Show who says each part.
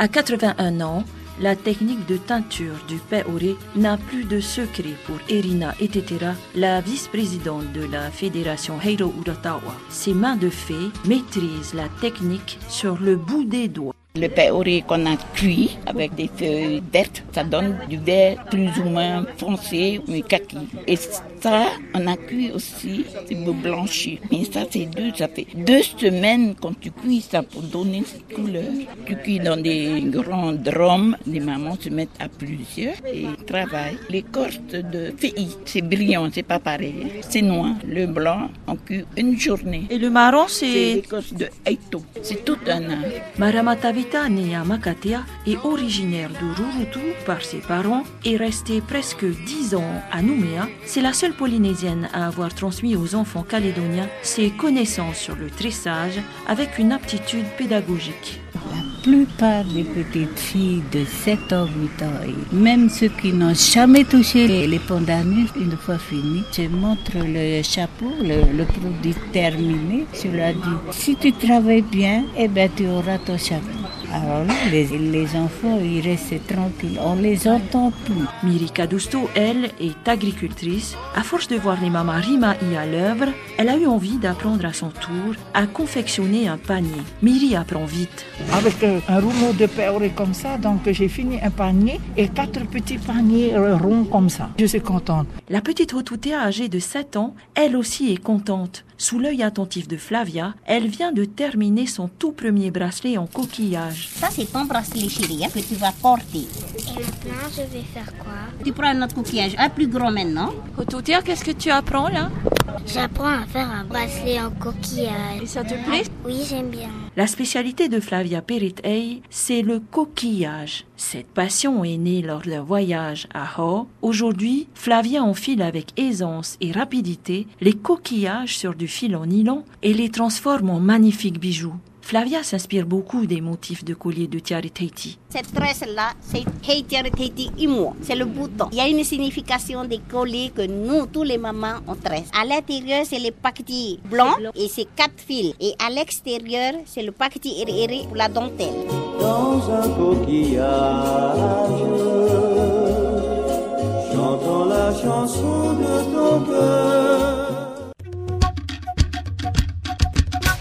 Speaker 1: À 81 ans, la technique de teinture du Paoré n'a plus de secret pour Erina Etetera, la vice-présidente de la fédération Heiro Uratawa. Ses mains de fée maîtrisent la technique sur le bout des doigts.
Speaker 2: Le paoré qu'on a cuit avec des feuilles vertes, ça donne du vert plus ou moins foncé, mais kaki. Et ça, on a cuit aussi, c'est pour blanchir. Mais ça, c'est deux, ça fait deux semaines quand tu cuis ça pour donner cette couleur. Tu cuis dans des grands drums, les mamans se mettent à plusieurs et travaillent. L'écorce de fille, c'est brillant, c'est pas pareil. C'est noir. Le blanc, on cuit une journée.
Speaker 1: Et le marron, c'est...
Speaker 2: l'écorce de Eito. C'est tout un art.
Speaker 1: Maramatavita, née à Makatea, est originaire de Rurutu par ses parents et restée presque 10 ans à Nouméa. C'est la seule Polynésienne à avoir transmis aux enfants calédoniens ses connaissances sur le tressage avec une aptitude pédagogique.
Speaker 3: La plupart des petites filles de 7 ans, 8 ans, et même ceux qui n'ont jamais touché les pandanus, une fois fini, je montre le chapeau, le, le produit terminé. Je leur dis, si tu travailles bien, eh ben, tu auras ton chapeau. Alors là, les, les enfants, ils restent tranquilles. On les entend plus.
Speaker 1: Miri Cadusto, elle, est agricultrice. À force de voir les mamans Rimaï à l'œuvre, elle a eu envie d'apprendre à son tour à confectionner un panier. Miri apprend vite.
Speaker 4: Avec euh, un rouleau de paoré comme ça, donc j'ai fini un panier et quatre petits paniers euh, ronds comme ça. Je suis contente.
Speaker 1: La petite Rotoutea, âgée de 7 ans, elle aussi est contente. Sous l'œil attentif de Flavia, elle vient de terminer son tout premier bracelet en coquillage.
Speaker 5: Ça, c'est ton bracelet chéri hein, que tu vas porter.
Speaker 6: Et maintenant, je vais faire quoi?
Speaker 5: Tu prends un autre coquillage, un plus grand maintenant.
Speaker 1: Rotoutea, qu'est-ce que tu apprends là?
Speaker 6: J'apprends à faire un bracelet en coquillage.
Speaker 1: Et ça te plaît?
Speaker 6: Oui, j'aime bien.
Speaker 1: La spécialité de Flavia Perit c'est le coquillage. Cette passion est née lors d'un voyage à Ho. Aujourd'hui, Flavia enfile avec aisance et rapidité les coquillages sur du fil en nylon et les transforme en magnifiques bijoux. Flavia s'inspire beaucoup des motifs de collier de Tiare Tahiti.
Speaker 5: Cette tresse-là, c'est Heitiariteti Imo. C'est le bouton. Il y a une signification des colliers que nous, tous les mamans, on tresse. À l'intérieur, c'est le paqueti blanc et c'est quatre fils. Et à l'extérieur, c'est le paqueti iri pour la dentelle.
Speaker 7: dans un coquillage, chantant la chanson de ton cœur.